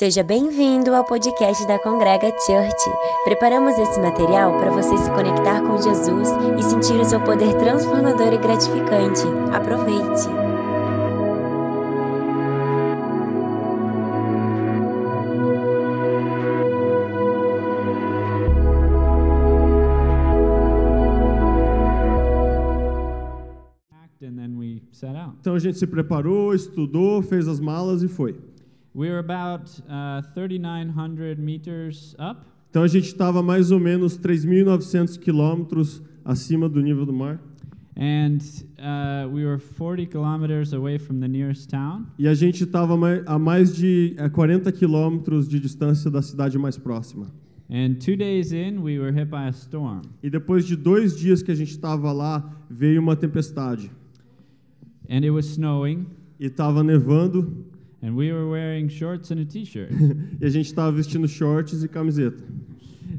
Seja bem-vindo ao podcast da Congrega Church. Preparamos esse material para você se conectar com Jesus e sentir o seu poder transformador e gratificante. Aproveite! Então a gente se preparou, estudou, fez as malas e foi. We were about uh, 3,900 meters up, Então a gente estava mais ou menos 3.900 quilômetros acima do nível do mar. and uh, we were 40 kilometers away from the nearest town. E a gente estava a mais de eh, 40 quilômetros de distância da cidade mais próxima. And two days in, we were hit by a storm. E depois de dois dias que a gente estava lá, veio uma tempestade. And it was snowing, E estava nevando, and we were wearing shorts and a t shirt. e a gente estava vestindo shorts e camiseta.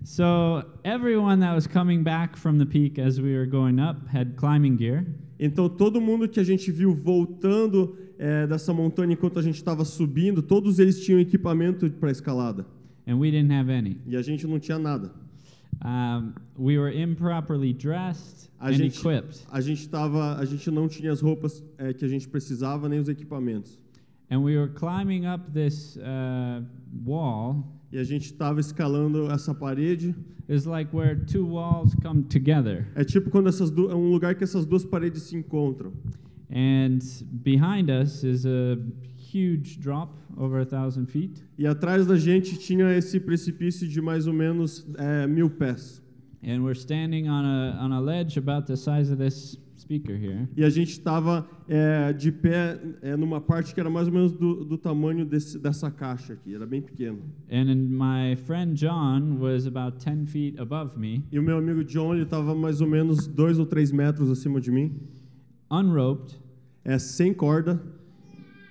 so everyone that was coming back from the peak as we were going up had climbing gear. Então todo mundo que a gente viu voltando eh, dessa montanha enquanto a gente estava subindo, todos eles tinham equipamento para escalada. And we didn't have any. E a gente não tinha nada. Um, we were improperly dressed A and gente, equipped. a gente tava, a gente não tinha as roupas eh, que a gente precisava nem os equipamentos. And we were climbing up this uh, wall. E a gente estava escalando essa parede. It's like where two walls come together. É tipo quando essas é um lugar que essas duas paredes se encontram. And behind us is a huge drop over a thousand feet. E atrás da gente tinha esse precipício de mais ou menos eh, mil pés. And we're standing on a, on a ledge about the size of this. E a gente estava de pé eh, numa parte que era mais ou menos do, do tamanho desse, dessa caixa aqui, era bem pequeno. And then my friend John was about 10 feet above me, E o meu amigo John ele estava mais ou menos dois ou três metros acima de mim, unroped, é sem corda.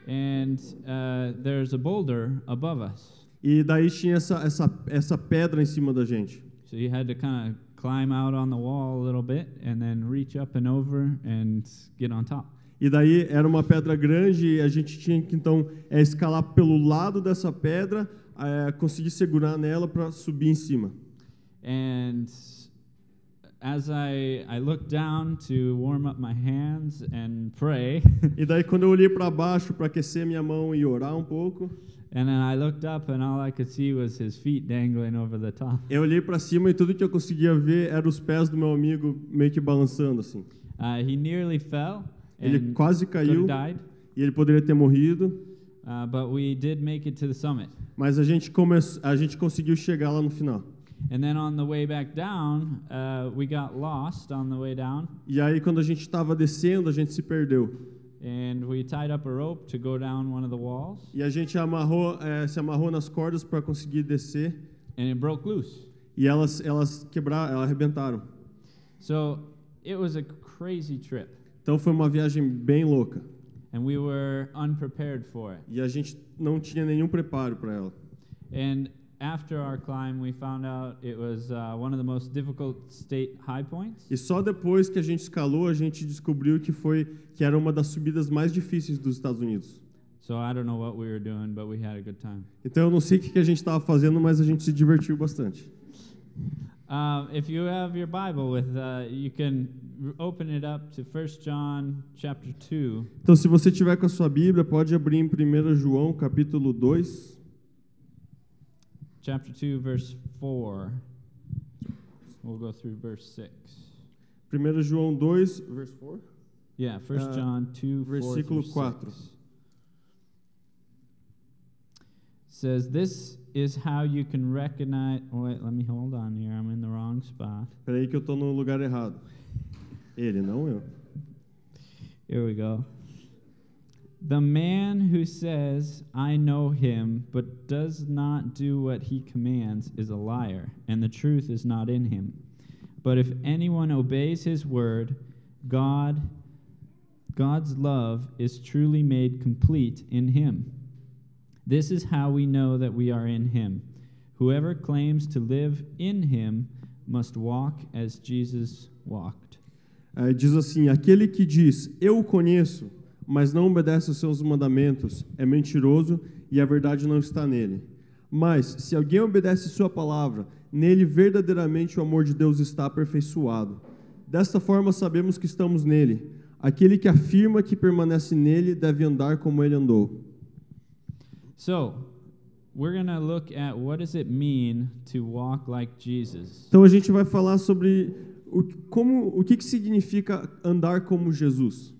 and uh, there's a boulder above us. E daí tinha essa, essa, essa pedra em cima da gente. So you had to kind of climb out on the wall a little bit and then reach up and over and get on top. E daí era uma pedra grande e a gente tinha que então é, escalar pelo lado dessa pedra, é, conseguir segurar nela para subir em cima. And as I, I looked down to warm up my hands and pray, E daí quando eu olhei para baixo para aquecer minha mão e orar um pouco, and then I looked up and all I could see was his feet dangling over the top. eu olhei para cima e tudo que eu conseguia ver era os pés do meu amigo meio que balançando assim. Uh, he nearly fell Ele and quase caiu died, e ele poderia ter morrido, uh, but we did make it to the summit. mas a gente come... a gente conseguiu chegar lá no final. And then on the way back down, uh, we got lost on the way down, E aí quando a gente estava descendo, a gente se perdeu. And we tied up a rope to go down one of the walls, E a gente amarrou, eh, se amarrou nas cordas para conseguir descer and it broke loose. e elas elas quebraram, elas arrebentaram. So it was a crazy trip, Então foi uma viagem bem louca and we were unprepared for it. e a gente não tinha nenhum preparo para ela. And after our climb, we found out it was uh, one of the most difficult state high points. E só depois que a gente escalou, a gente descobriu que foi que era uma das subidas mais difíceis dos Estados Unidos. So I don't know what we were doing, but we had a good time. Então eu não sei o que a gente estava fazendo, mas a gente se divertiu bastante. Um, if you have your Bible with, uh, you can open it up to 1 John chapter 2. Então se você tiver com a sua Bíblia, pode abrir em 1 João, capítulo 2, Chapter 2, verse 4. We'll go through verse 6. 1 João 2, verse 4. Yeah, 1 Uh, John 2, 4 versículo through 4. Says, This is how you can recognize. Wait, let me hold on here. I'm in the wrong spot. Peraí que eu tô no lugar errado. Ele, não eu. Here we go. The man who says, I know him, but does not do what he commands, is a liar, and the truth is not in him. But if anyone obeys his word, God God's love is truly made complete in him. This is how we know that we are in him. Whoever claims to live in him must walk as Jesus walked. Aí diz assim: aquele que diz, eu conheço, mas não obedece aos seus mandamentos, é mentiroso e a verdade não está nele. Mas, se alguém obedece sua palavra, nele verdadeiramente o amor de Deus está aperfeiçoado. Desta forma sabemos que estamos nele. Aquele que afirma que permanece nele deve andar como ele andou. So, we're going to look at what does it mean to walk like Jesus. Então a gente vai falar sobre o, como, o que, que significa andar como Jesus.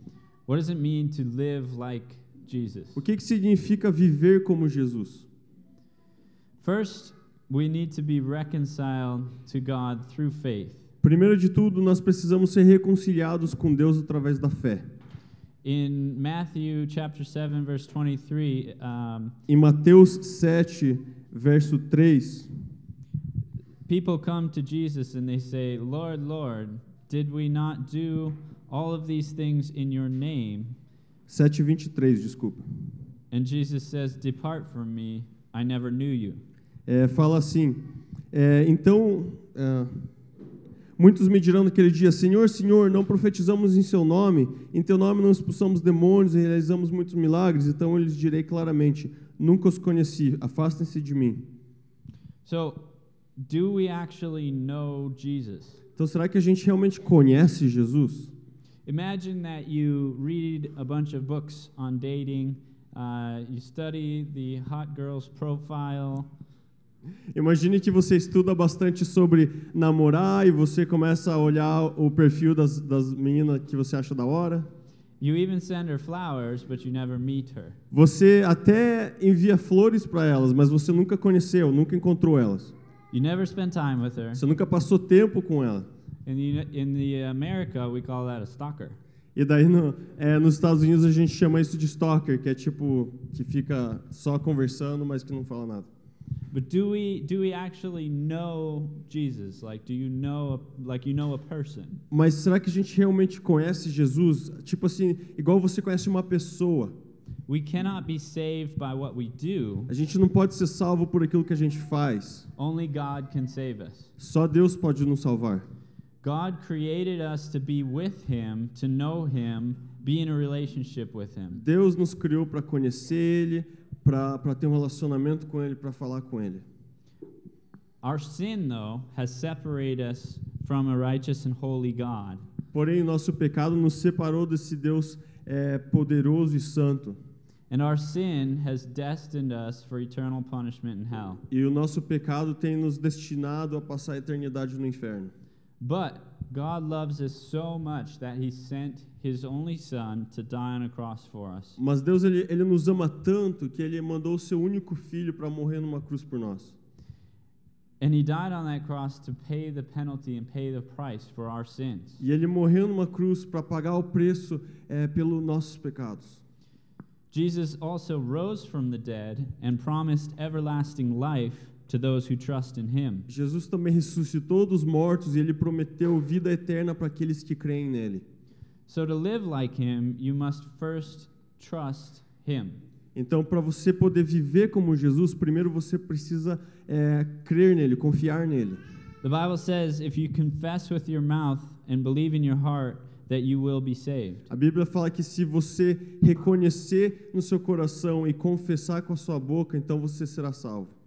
What does it mean to live like Jesus? O que, que significa viver como Jesus? First, we need to be reconciled to God through faith. Primeiro de tudo, nós precisamos ser reconciliados com Deus através da fé. In Matthew chapter 7 verse 23, um, Em Mateus 7, verso 3, people come to Jesus and they say, "Lord, Lord, did we not do all of these things in your name?" 7:23, desculpa. And Jesus says, "Depart from me, I never knew you." É, fala assim: é, então, é, muitos me dirão naquele dia: Senhor, Senhor, não profetizamos em Seu nome, em Teu nome não expulsamos demônios e realizamos muitos milagres. Então eu lhes direi claramente: Nunca os conheci, afastem-se de mim. So, do we actually know Jesus? Então, será que a gente realmente conhece Jesus? Imagine that you read a bunch of books on dating, uh, you study the hot girl's profile, Imagine que você estuda bastante sobre namorar e você começa a olhar o perfil das, das meninas que você acha da hora. you even send her flowers, but you never meet her. Você até envia flores para elas, mas você nunca conheceu, nunca encontrou elas. You never spend time with her. Você nunca passou tempo com ela. In the, in the America, we call that a stalker. E daí no, é, nos Estados Unidos a gente chama isso de stalker, que é tipo que fica só conversando, mas que não fala nada. But do we do we actually know Jesus? Like, do you know a, like you know a person? Mas será que a gente realmente conhece Jesus? Tipo assim, igual você conhece uma pessoa. We cannot be saved by what we do. A gente não pode ser salvo por aquilo que a gente faz. Only God can save us. Só Deus pode nos salvar. God created us to be with Him, to know Him, be in a relationship with Him. Deus nos criou para conhecer Ele, para ter um relacionamento com Ele, para falar com Ele. Our sin, though, has separated us from a righteous and holy God. Porém, nosso pecado nos separou desse Deus é, poderoso e santo. And our sin has destined us for eternal punishment in hell. E o nosso pecado tem nos destinado a passar a eternidade no inferno. But God loves us so much that He sent His only Son to die on a cross for us. Mas Deus ele, ele nos ama tanto que ele mandou o seu único filho para morrer numa cruz por nós. And He died on that cross to pay the penalty and pay the price for our sins. E ele morreu numa cruz para pagar o preço é, pelos nossos pecados. Jesus also rose from the dead and promised everlasting life to those who trust in Him. Jesus também ressuscitou dos mortos e ele prometeu vida eterna para aqueles que creem nele. So to live like Him, you must first trust Him. Então, para você poder viver como Jesus, primeiro você precisa é, crer nele, confiar nele. The Bible says if you confess with your mouth and believe in your heart that you will be saved. A Bíblia fala que se você reconhecer no seu coração e confessar com a sua boca, então você será salvo.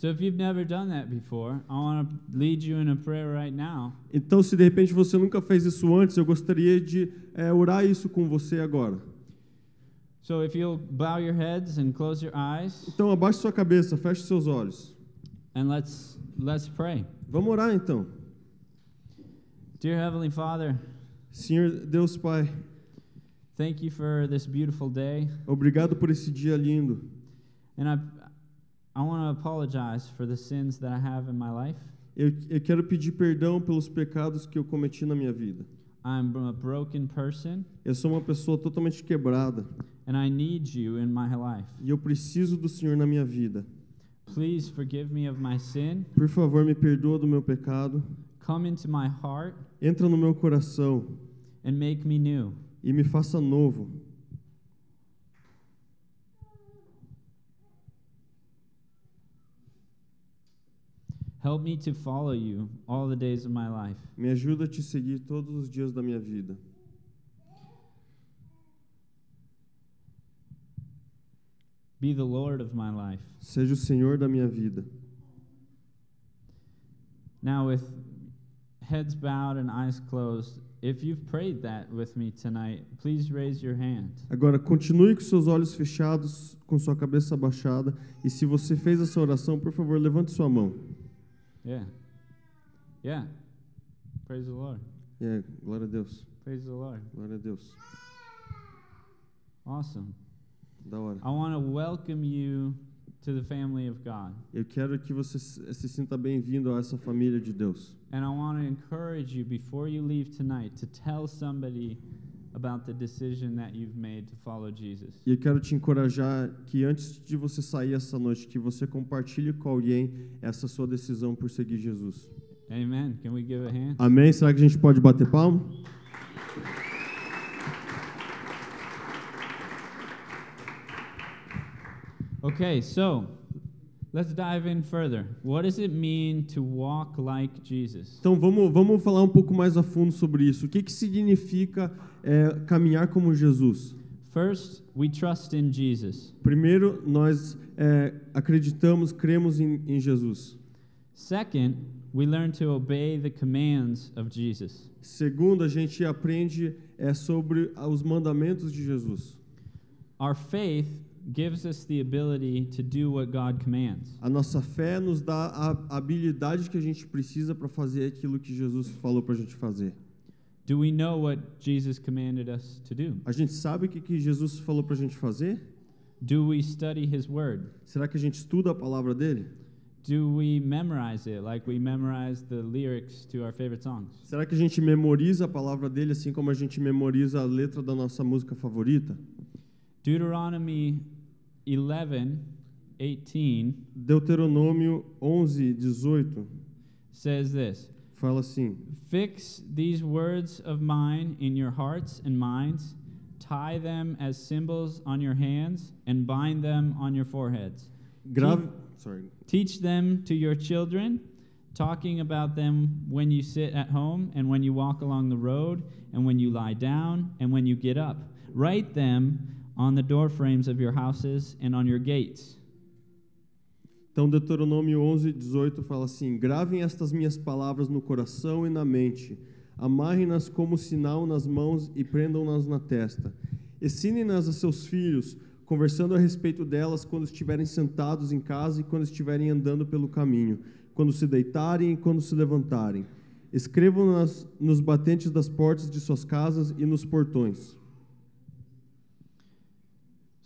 So if you've never done that before, I want to lead you in a prayer right now. Então, se de repente você nunca fez isso antes, eu gostaria de é, orar isso com você agora. So if you'll bow your heads and close your eyes Então, abaixe sua cabeça, feche seus olhos. and let's let's pray. Vamos orar então. Dear heavenly Father, Senhor Deus Pai, thank you for this beautiful day. obrigado por esse dia lindo. And I I want to apologize for the sins that I have in my life. Eu, eu quero pedir perdão pelos pecados que eu cometi na minha vida. I'm a broken person Eu sou uma pessoa totalmente quebrada and I need you in my life. e eu preciso do Senhor na minha vida. Please forgive me of my sin. Por favor, me perdoa do meu pecado. Come into my heart Entra no meu coração and make me new. e me faça novo. Help me to follow you all the days of my life. Me ajuda a te seguir todos os dias da minha vida. Be the Lord of my life. Seja o Senhor da minha vida. Now, with heads bowed and eyes closed, if you've prayed that with me tonight, please raise your hand. Agora, continue com seus olhos fechados, com sua cabeça abaixada. E se você fez essa oração, por favor, levante sua mão. Yeah. Yeah. Praise the Lord. Yeah, glória a Deus. Praise the Lord. Glória a Deus. Awesome. Da hora. I want to welcome you to the family of God. Eu quero que você se se sinta bem-vindo a essa família de Deus. And I want to encourage you before you leave tonight to tell somebody about the decision that you've made to follow Jesus. E eu quero te encorajar que antes de você sair essa noite, que você compartilhe com alguém essa sua decisão por seguir Jesus. Amen. Can we give a hand? Amém? Será que a gente pode bater palma? Okay, so let's dive in further. What does it mean to walk like Jesus? Então vamos, vamos falar um pouco mais a fundo sobre isso. O que, que significa é, caminhar como Jesus? First, we trust in Jesus. Primeiro, nós é, acreditamos, cremos em, em Jesus. Second, we learn to obey the commands of Jesus. Segundo, a gente aprende é, sobre os mandamentos de Jesus. Our faith gives us the ability to do what God commands. A nossa fé nos dá a habilidade que a gente precisa para fazer aquilo que Jesus falou para a gente fazer. Do we know what Jesus commanded us to do? A gente sabe o que, que Jesus falou para a gente fazer? Do we study His Word? Será que a gente estuda a palavra dele? Do we memorize it like we memorize the lyrics to our favorite songs? Será que a gente memoriza a palavra dele assim como a gente memoriza a letra da nossa música favorita? Deuteronomy 11, 18 Deuteronômio 11, 18 says this fala assim: Fix these words of mine in your hearts and minds, tie them as symbols on your hands, and bind them on your foreheads. grave, sorry, Teach them to your children, talking about them when you sit at home, and when you walk along the road, and when you lie down, and when you get up. Write them on the doorframes of your houses and on your gates. Então, Deuteronômio 11, 18 fala assim: Gravem estas minhas palavras no coração e na mente, amarrem-nas como sinal nas mãos e prendam-nas na testa. Ensinem-nas a seus filhos, conversando a respeito delas quando estiverem sentados em casa e quando estiverem andando pelo caminho, quando se deitarem e quando se levantarem. Escrevam-nas nos batentes das portas de suas casas e nos portões.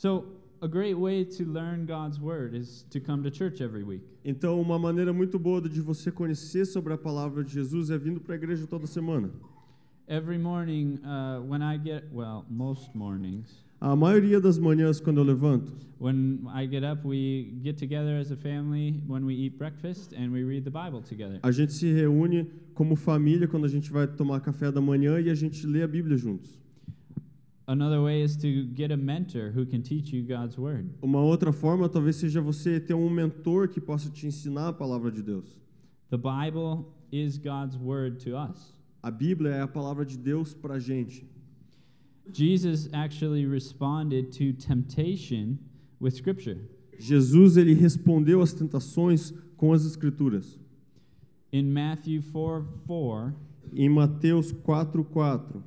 So, a great way to learn God's word is to come to church every week. Então, uma maneira muito boa de você conhecer sobre a palavra de Jesus é vindo para a igreja toda semana. Every morning, uh, when I get, well, most mornings, A maioria das manhãs, quando eu levanto, when I get up, we get together as a family when we eat breakfast and we read the Bible together. a gente se reúne como família quando a gente vai tomar café da manhã e a gente lê a Bíblia juntos. Another way is to get a mentor who can teach you God's word. Uma outra forma talvez seja você ter um mentor que possa te ensinar a palavra de Deus. The Bible is God's word to us. A Bíblia é a palavra de Deus para a gente. Jesus actually responded to temptation with scripture. Jesus ele respondeu às tentações com as escrituras. In Matthew 4 4, Em Mateus 4:4,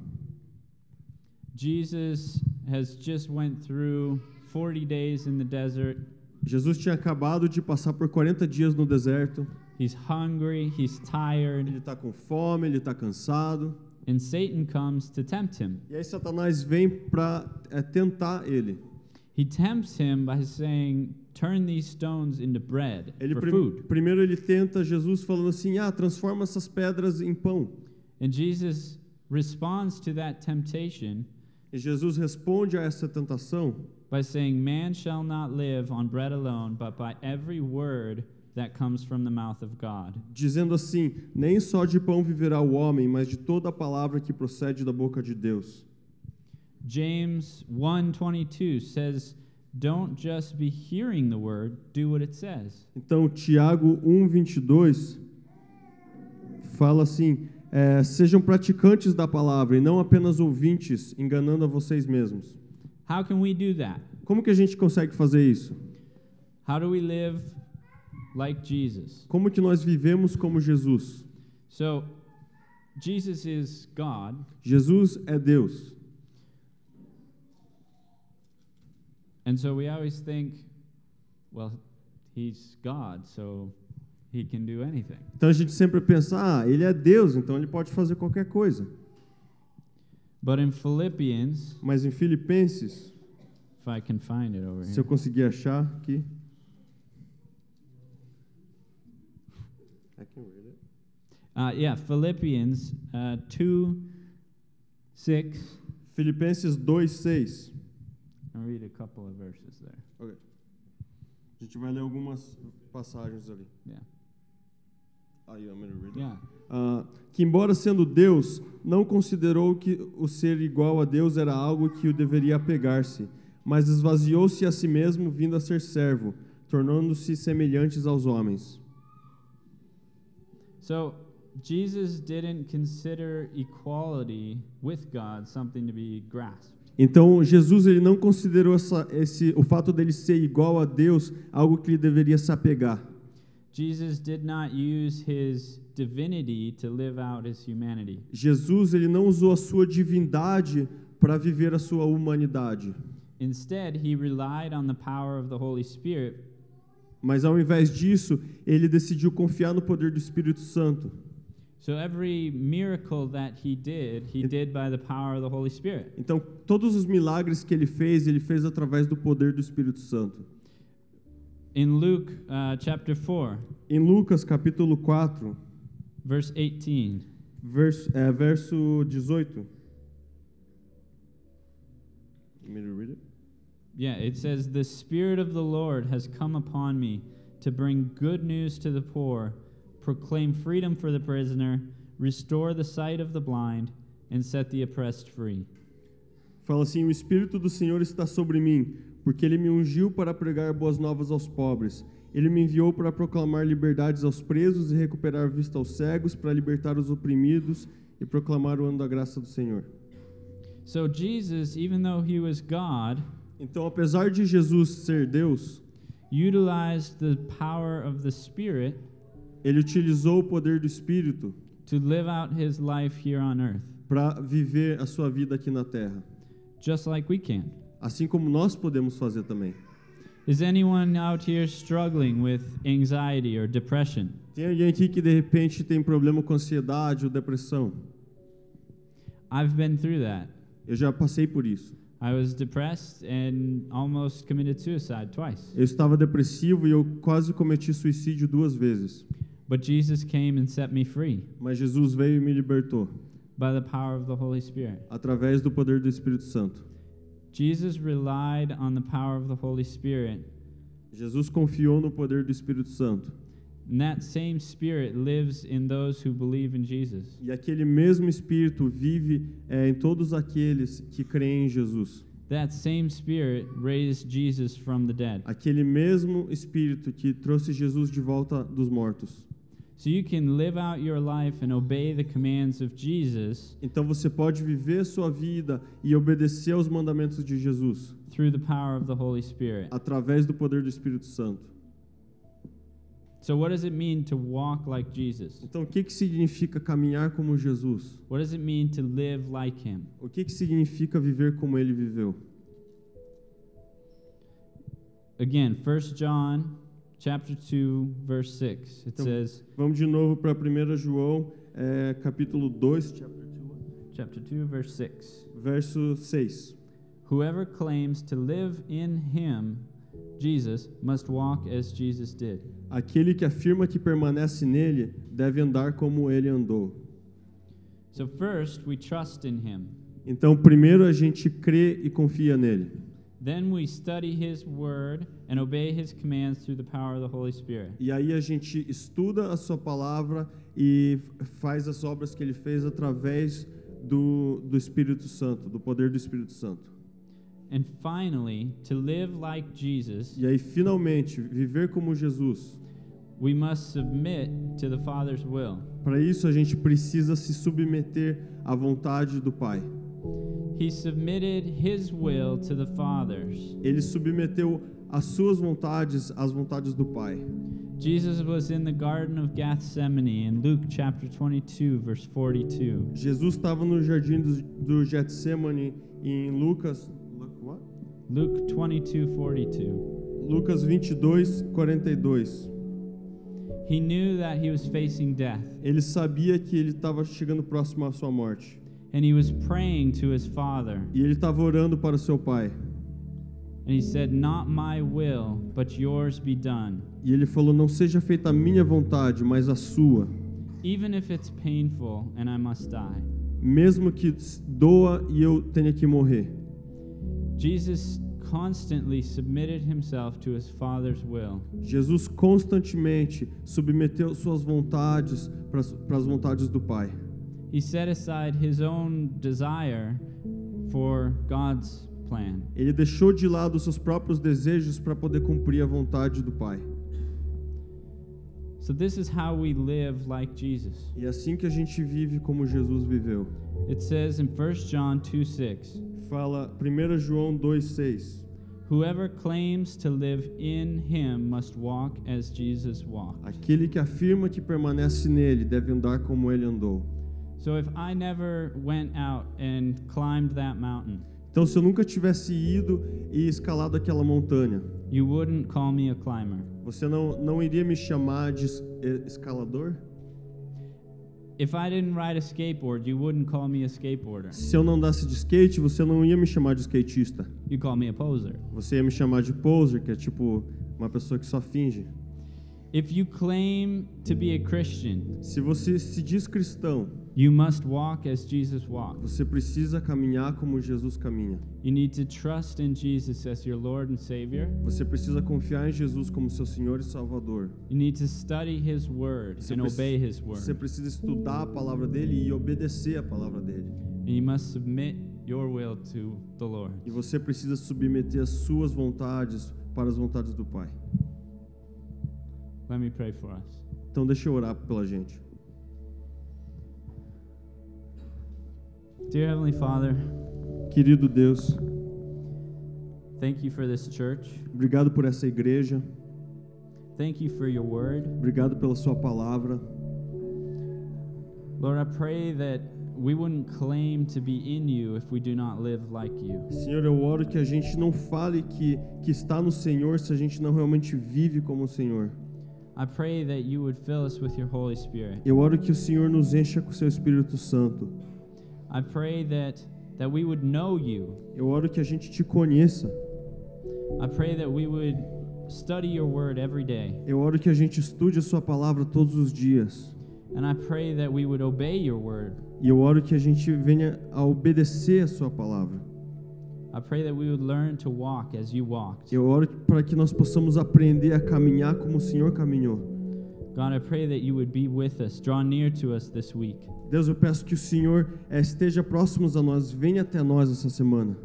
Jesus has just went through 40 days in the desert. Jesus tinha acabado de passar por 40 dias no deserto. He's hungry, he's tired, Ele está com fome, ele está cansado. and Satan comes to tempt him. E aí Satanás vem para tentar ele. He tempts him by saying, Turn these stones into bread Ele for prim- food. primeiro ele tenta Jesus falando assim: "Ah, transforma essas pedras em pão". And Jesus responds to that temptation E Jesus responde a essa tentação by saying, Man shall not live on bread alone, but by every word that comes from the mouth of God. dizendo assim: "Nem só de pão viverá o homem, mas de toda a palavra que procede da boca de Deus". James 1:22 says, "Don't just be hearing the word, do what it says." Então, Tiago 1:22 fala assim: é, sejam praticantes da palavra e não apenas ouvintes, enganando a vocês mesmos. How can we do that? Como que a gente consegue fazer isso? How do we live like Jesus? Como que nós vivemos como Jesus? So, Jesus is God, Jesus é Deus. and so we always think, well, he's God, so he can do anything. Então a gente sempre pensa, ah, ele é Deus, então ele pode fazer qualquer coisa. But in Philippians, Mas em Filipenses, if I can find it over se here. eu conseguir achar aqui. I can read it. Uh, yeah, Philippians uh, 2 6. Filipenses 2:6. I'll read a couple of verses there. A gente vai ler algumas passagens ali. Yeah. Are you want me to read it? Yeah. Ah, que embora sendo Deus, não considerou que o ser igual a Deus era algo que o deveria apegar-se, mas esvaziou-se a si mesmo, vindo a ser servo, tornando-se semelhantes aos homens. So, Jesus didn't consider equality with God something to be grasped. Então Jesus ele não considerou essa, esse, o fato dele ser igual a Deus algo que ele deveria se apegar. Jesus did not use his divinity to live out his humanity. Jesus ele não usou a sua divindade para viver a sua humanidade, Instead, he relied on the power of the Holy Spirit mas ao invés disso ele decidiu confiar no poder do Espírito Santo. So every miracle that he did, he It- did by the power of the Holy Spirit. Então, todos os milagres que ele fez, ele fez através do poder do Espírito Santo. In Luke uh, chapter 4, Em Lucas capítulo 4, verse 18, verso, é, verso 18. You want me to read it? yeah, it says, The Spirit of the Lord has come upon me to bring good news to the poor, proclaim freedom for the prisoner, restore the sight of the blind, and set the oppressed free. Fala assim: O Espírito do Senhor está sobre mim, porque ele me ungiu para pregar boas novas aos pobres. Ele me enviou para proclamar liberdades aos presos e recuperar vista aos cegos, para libertar os oprimidos e proclamar o ano da graça do Senhor. So Jesus, even though he was God, Então, apesar de Jesus ser Deus, utilized the power of the Spirit ele utilizou o poder do Espírito to live out his life here on earth, para viver a sua vida aqui na terra, just like we can. assim como nós podemos fazer também. Is anyone out here struggling with anxiety or depression? Tem alguém aqui que de repente tem problema com ansiedade ou depressão? I've been through that. Eu já passei por isso. I was depressed and almost committed suicide twice. Eu estava depressivo e eu quase cometi suicídio duas vezes. But Jesus came and set me free Mas Jesus veio e me libertou by the power of the Holy Spirit. através do poder do Espírito Santo. Jesus relied on the power of the Holy Spirit, Jesus confiou no poder do Espírito Santo. and that same Spirit lives in those who believe in Jesus. E aquele mesmo Espírito vive é, em todos aqueles que creem em Jesus. That same Spirit raised Jesus from the dead. Aquele mesmo Espírito que trouxe Jesus de volta dos mortos. So you can live out your life and obey the commands of Jesus Então você pode viver sua vida e obedecer aos mandamentos de Jesus through the power of the Holy Spirit. através do poder do Espírito Santo. So, what does it mean to walk like Jesus? Então, o que, que significa caminhar como Jesus? What does it mean to live like Him? O que, que significa viver como ele viveu? Again, 1 John chapter 2 verse 6. It Então- says, Vamos de novo para 1 João, é, capítulo 2, chapter 2 verse 6. verso 6. Whoever claims to live in him, Jesus, must walk as Jesus did. Aquele que afirma que permanece nele deve andar como ele andou. So first, we trust in him. Então, primeiro a gente crê e confia nele. Then we study his word and obey his commands through the power of the Holy Spirit. E aí a gente estuda a sua palavra e faz as obras que ele fez através do, do Espírito Santo, do poder do Espírito Santo. And finally, to live like Jesus, E aí, finalmente, viver como Jesus. we must submit to the Father's will. Para isso, a gente precisa se submeter à vontade do Pai. He submitted his will to the Father's. Ele submeteu as suas vontades às vontades do Pai. Jesus was in the Garden of Gethsemane in Luke chapter 22, verse 42. Jesus estava no jardim do, do Getsemane em Lucas Luke what? Luke 22, 42. Lucas 22, 42. He knew that he was facing death, Ele sabia que ele estava chegando próximo à sua morte. And he was praying to his Father. E ele estava orando para o seu pai. And he said, Not my will, but yours be done. E ele falou: Não seja feita a minha vontade, mas a sua. Even if it's painful and I must die. Mesmo que doa e eu tenha que morrer. Jesus constantly submitted himself to his Father's will. Jesus constantemente submeteu suas vontades para as- vontades do Pai. He set aside his own desire for God's plan. Ele deixou de lado os seus próprios desejos para poder cumprir a vontade do Pai. So, this is how we live like Jesus. E é assim que a gente vive como Jesus viveu. It says in 1 John 2 6, Fala 1 João 2,6. Whoever claims to live in him must walk as Jesus walked. Aquele que afirma que permanece nele deve andar como ele andou. So, if I never went out and climbed that mountain, Então, se eu nunca tivesse ido e escalado aquela montanha, you wouldn't call me a climber. você não, não iria me chamar de es- eh, escalador? If I didn't ride a skateboard, you wouldn't call me a skateboarder. Se eu não andasse de skate, você não ia me chamar de skatista. You call me a poser. Você ia me chamar de poser, que é tipo uma pessoa que só finge. If you claim to be a Christian, Se você se diz cristão, you must walk as Jesus walked. você precisa caminhar como Jesus caminha. You need to trust in Jesus as your Lord and Savior. Você precisa confiar em Jesus como seu Senhor e Salvador. You need to study His Word Você and obey His Você Word. precisa estudar a palavra dele e obedecer a palavra dele. And you must submit your will to the Lord. E você precisa submeter as suas vontades para as vontades do Pai. Let me pray for us. Então deixa eu orar pela gente. Dear Heavenly Father, Querido Deus, thank you for this church. obrigado por essa igreja, Thank you for your word. obrigado pela sua palavra. Lord, I pray that we wouldn't claim to be in you if we do not live like you. Senhor, eu oro que a gente não fale que, que está no Senhor se a gente não realmente vive como o Senhor. Eu oro que o Senhor nos encha com o seu Espírito Santo. I pray that that we would know you. Eu oro que a gente te conheça. I pray that we would study your word every day. Eu oro que a gente estude a sua palavra todos os dias. And I pray that we would obey your word. E eu oro que a gente venha a obedecer a sua palavra. Eu oro para que nós possamos aprender a caminhar como o Senhor caminhou. God, I pray that you would be with us, draw near to us this week. Deus, eu peço que o Senhor eh, esteja próximo a nós, venha até nós essa semana.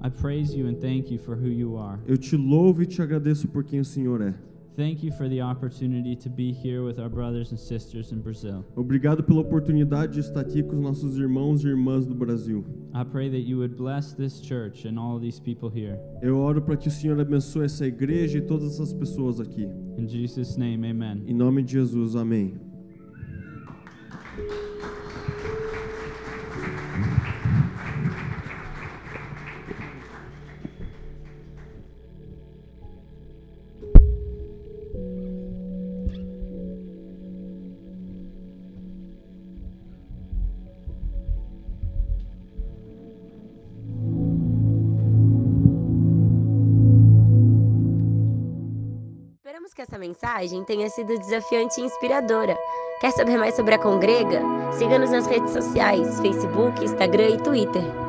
I praise you and thank you for who you are. Eu te louvo e te agradeço por quem o Senhor é. Thank you for the opportunity to be here with our brothers and sisters in Brazil. Obrigado pela oportunidade de estar aqui com os nossos irmãos e irmãs do Brasil. I pray that you would bless this church and all these people here. Eu oro para que o Senhor abençoe essa igreja e todas essas pessoas aqui. In Jesus' name, amen. Em nome de Jesus, amém. Que essa mensagem tenha sido desafiante e inspiradora. Quer saber mais sobre a Congrega? Siga-nos nas redes sociais, Facebook, Instagram e Twitter.